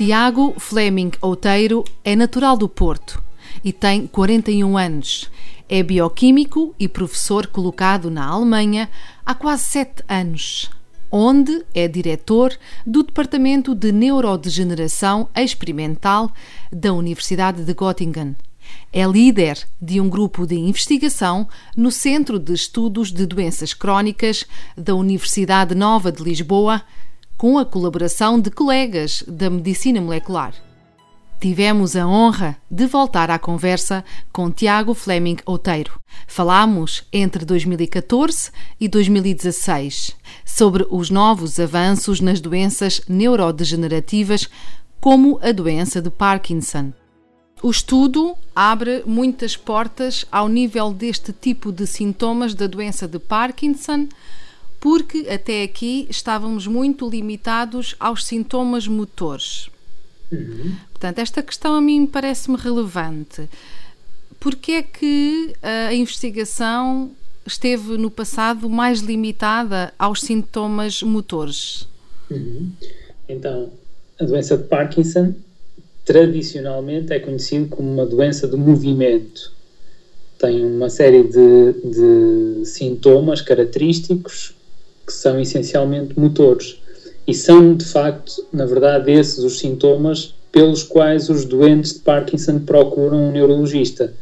Tiago Fleming Outeiro é natural do Porto e tem 41 anos. É bioquímico e professor colocado na Alemanha há quase 7 anos, onde é diretor do Departamento de Neurodegeneração Experimental da Universidade de Göttingen. É líder de um grupo de investigação no Centro de Estudos de Doenças Crónicas da Universidade Nova de Lisboa com a colaboração de colegas da medicina molecular. Tivemos a honra de voltar à conversa com Tiago Fleming Outeiro. Falámos entre 2014 e 2016 sobre os novos avanços nas doenças neurodegenerativas, como a doença de Parkinson. O estudo abre muitas portas ao nível deste tipo de sintomas da doença de Parkinson porque até aqui estávamos muito limitados aos sintomas motores. Uhum. Portanto, esta questão a mim parece-me relevante. Porque é que a investigação esteve no passado mais limitada aos sintomas motores? Uhum. Então, a doença de Parkinson tradicionalmente é conhecida como uma doença do movimento. Tem uma série de, de sintomas característicos que são essencialmente motores. E são, de facto, na verdade, esses os sintomas pelos quais os doentes de Parkinson procuram um neurologista.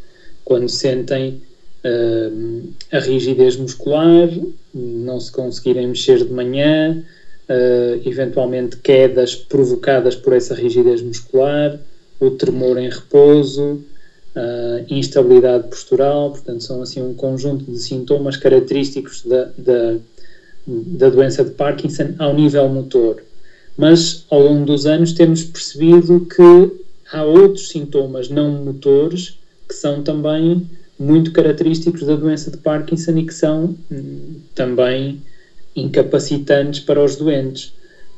Quando sentem uh, a rigidez muscular, não se conseguirem mexer de manhã, uh, eventualmente quedas provocadas por essa rigidez muscular, o tremor em repouso, uh, instabilidade postural, portanto, são assim um conjunto de sintomas característicos da, da da doença de Parkinson ao nível motor. Mas ao longo dos anos temos percebido que há outros sintomas não motores que são também muito característicos da doença de Parkinson e que são hum, também incapacitantes para os doentes,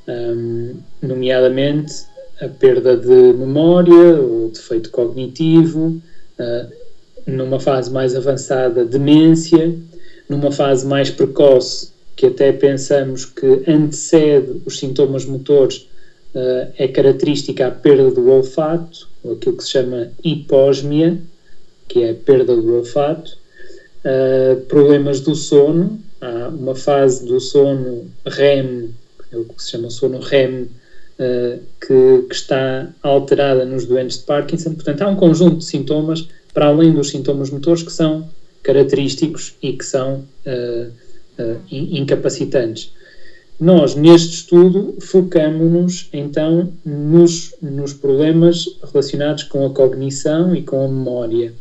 um, nomeadamente a perda de memória, o defeito cognitivo, uh, numa fase mais avançada, demência, numa fase mais precoce, que até pensamos que antecede os sintomas motores, uh, é característica a perda do olfato, ou aquilo que se chama hiposmia, que é a perda do olfato, uh, problemas do sono, há uma fase do sono REM, é o que se chama sono REM, uh, que, que, está alterada nos doentes de Parkinson. Portanto, há um conjunto de sintomas, para além dos sintomas motores, que são característicos e que são uh, incapacitantes. Nós, neste estudo, focamos-nos então nos, nos problemas relacionados com a cognição e com a memória,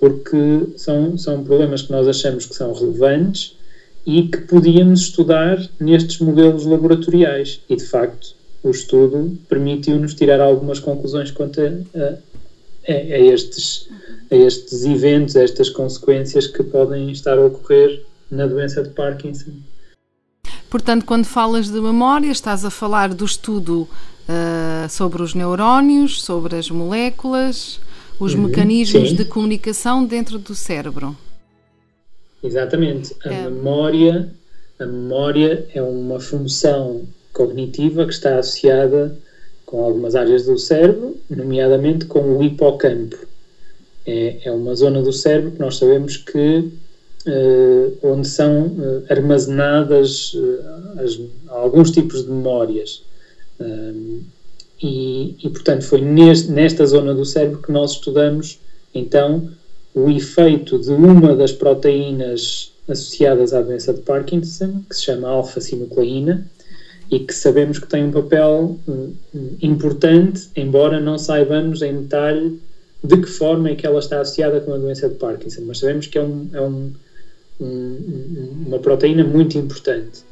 porque são, são problemas que nós achamos que são relevantes e que podíamos estudar nestes modelos laboratoriais. E, de facto, o estudo permitiu-nos tirar algumas conclusões quanto a, a, a, estes, a estes eventos, a estas consequências que podem estar a ocorrer na doença de Parkinson. Portanto, quando falas de memória, estás a falar do estudo uh, sobre os neurónios, sobre as moléculas, os uhum, mecanismos sim. de comunicação dentro do cérebro. Exatamente. A é. memória, a memória é uma função cognitiva que está associada com algumas áreas do cérebro, nomeadamente com o hipocampo. É, é uma zona do cérebro que nós sabemos que onde são uh, armazenadas uh, as, alguns tipos de memórias. E, e, portanto, foi neste, nesta zona do cérebro que nós estudamos, então, o efeito de uma das proteínas associadas à doença de Parkinson, que se chama alfa-sinucleína, e que sabemos que tem um papel importante, embora não saibamos em detalhe de que forma é que ela está associada com a doença de Parkinson, mas sabemos que é um, é um, um, uma proteína muito importante.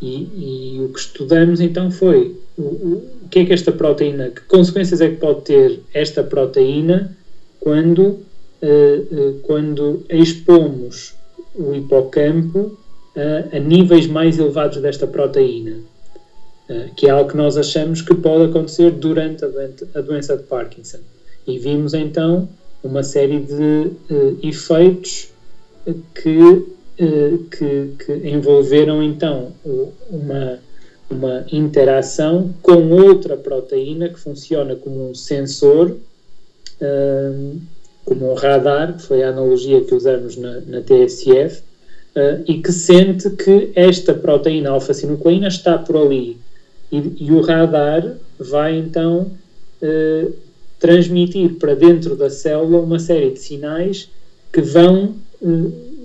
E, e, o que estudamos então foi o, o, que é que esta proteína, que consequências é que pode ter esta proteína quando, uh, uh, quando expomos o hipocampo uh, a níveis mais elevados desta proteína, que é algo que nós achamos que pode acontecer durante a doença de Parkinson. E vimos então uma série de efeitos que eh, que, que, envolveram então uma, uma interação com outra proteína que funciona como um sensor, um, como um radar, que foi a analogia que usamos na, na TSF, eh, e que sente que esta proteína alfa-sinucleína está por ali. E, e, o radar vai então uh, transmitir para dentro da célula uma série de sinais que vão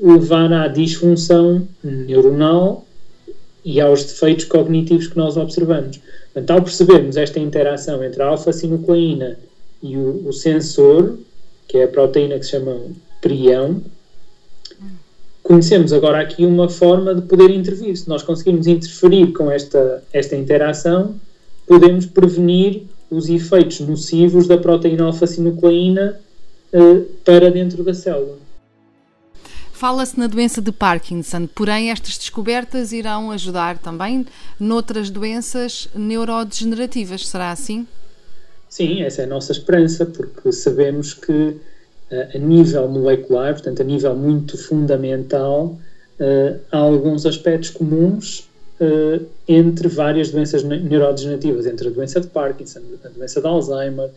levar à disfunção neuronal e aos defeitos cognitivos que nós observamos. Portanto, ao percebermos esta interação entre a alfa-sinucleína e o, o, sensor, que é a proteína que se chama prião, conhecemos agora aqui uma forma de poder intervir. Se nós conseguirmos interferir com esta, esta interação, podemos prevenir os efeitos nocivos da proteína alfa-sinucleína uh, para dentro da célula. Fala-se na doença de Parkinson, porém estas descobertas irão ajudar também noutras doenças neurodegenerativas, será assim? Sim, essa é a nossa esperança, porque sabemos que eh, a nível molecular, portanto a nível muito fundamental, eh, há alguns aspectos comuns eh, entre várias doenças neurodegenerativas, entre a doença de Parkinson, a doença de Alzheimer,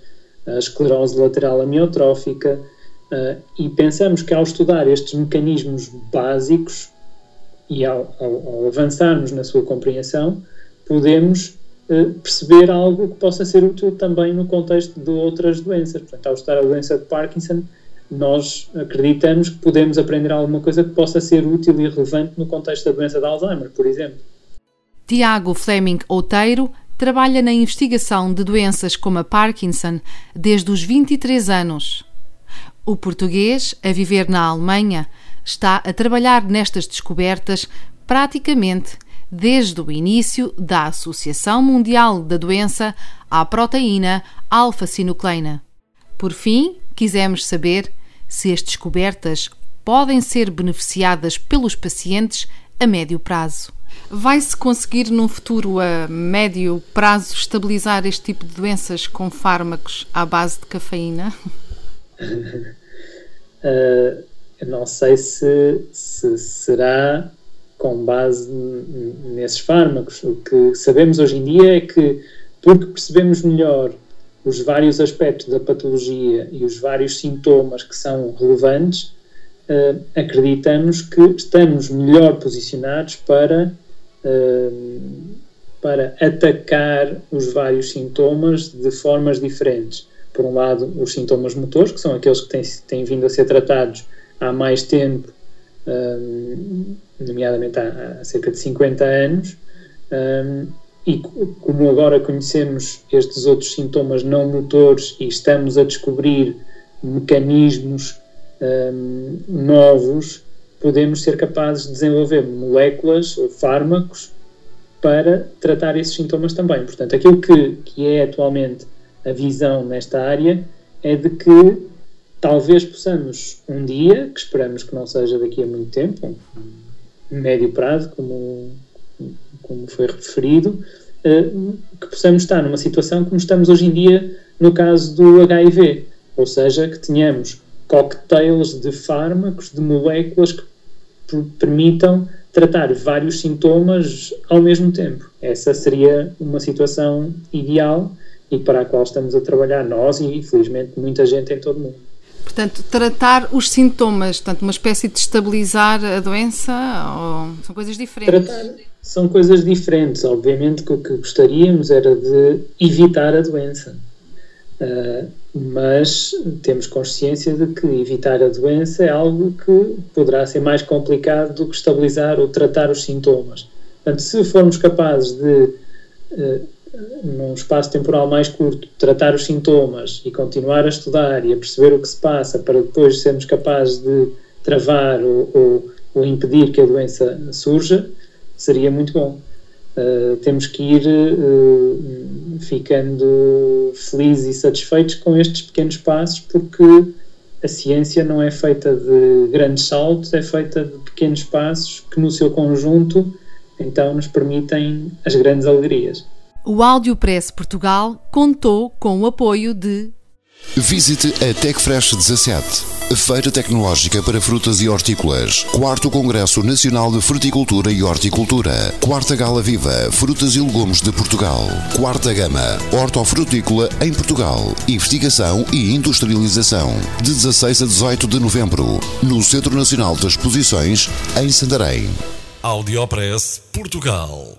a esclerose lateral amiotrófica, Uh, e pensamos que ao estudar estes mecanismos básicos e ao, ao, ao avançarmos na sua compreensão, podemos uh, perceber algo que possa ser útil também no contexto de outras doenças. Portanto, ao estudar a doença de Parkinson, nós acreditamos que podemos aprender alguma coisa que possa ser útil e relevante no contexto da doença de Alzheimer, por exemplo. Tiago Fleming Outeiro trabalha na investigação de doenças como a Parkinson desde os 23 anos. O português, a viver na Alemanha, está a trabalhar nestas descobertas praticamente desde o início da Associação Mundial da Doença à proteína alfa-sinucleina. Por fim, quisemos saber se as descobertas podem ser beneficiadas pelos pacientes a médio prazo. Vai-se conseguir num futuro a médio prazo estabilizar este tipo de doenças com fármacos à base de cafeína? uh, não sei se, se, será com base nesses fármacos. O que sabemos hoje em dia é que, porque percebemos melhor os vários aspectos da patologia e os vários sintomas que são relevantes, uh, acreditamos que estamos melhor posicionados para, uh, para atacar os vários sintomas de formas diferentes por um lado, os sintomas motores, que são aqueles que têm, têm vindo a ser tratados há mais tempo, um, nomeadamente há, há, cerca de 50 anos, um, e como agora conhecemos estes outros sintomas não motores e estamos a descobrir mecanismos um, novos, podemos ser capazes de desenvolver moléculas ou fármacos para tratar esses sintomas também. Portanto, aquilo que, que é atualmente a visão nesta área é de que talvez possamos um dia, que esperamos que não seja daqui a muito tempo, médio prazo, como, como foi referido, uh, que possamos estar numa situação como estamos hoje em dia no caso do HIV, ou seja, que tenhamos cocktails de fármacos, de moléculas que permitam tratar vários sintomas ao mesmo tempo. Essa seria uma situação ideal e para a qual estamos a trabalhar nós e, infelizmente, muita gente em todo o mundo. Portanto, tratar os sintomas, portanto, uma espécie de estabilizar a doença, ou são coisas diferentes? Tratar são coisas diferentes. Obviamente que o que gostaríamos era de evitar a doença. Uh, mas temos consciência de que evitar a doença é algo que poderá ser mais complicado do que estabilizar ou tratar os sintomas. Portanto, se formos capazes de uh, num espaço temporal mais curto, tratar os sintomas e continuar a estudar e a perceber o que se passa para depois sermos capazes de travar ou, ou, ou impedir que a doença surja, seria muito bom. Uh, temos que ir uh, ficando felizes e satisfeitos com estes pequenos passos, porque a ciência não é feita de grandes saltos, é feita de pequenos passos que, no seu conjunto, então nos permitem as grandes alegrias. O Áudio Press Portugal contou com o apoio de Visite a TecFresh 17, Feira Tecnológica para Frutas e Hortícolas, 4 Congresso Nacional de Fruticultura e Horticultura, 4 Gala Viva, Frutas e Legumes de Portugal, 4 Gama, Hortofrutícola em Portugal, Investigação e Industrialização, de 16 a 18 de novembro, no Centro Nacional de Exposições, em Santarém. Audiopress Portugal.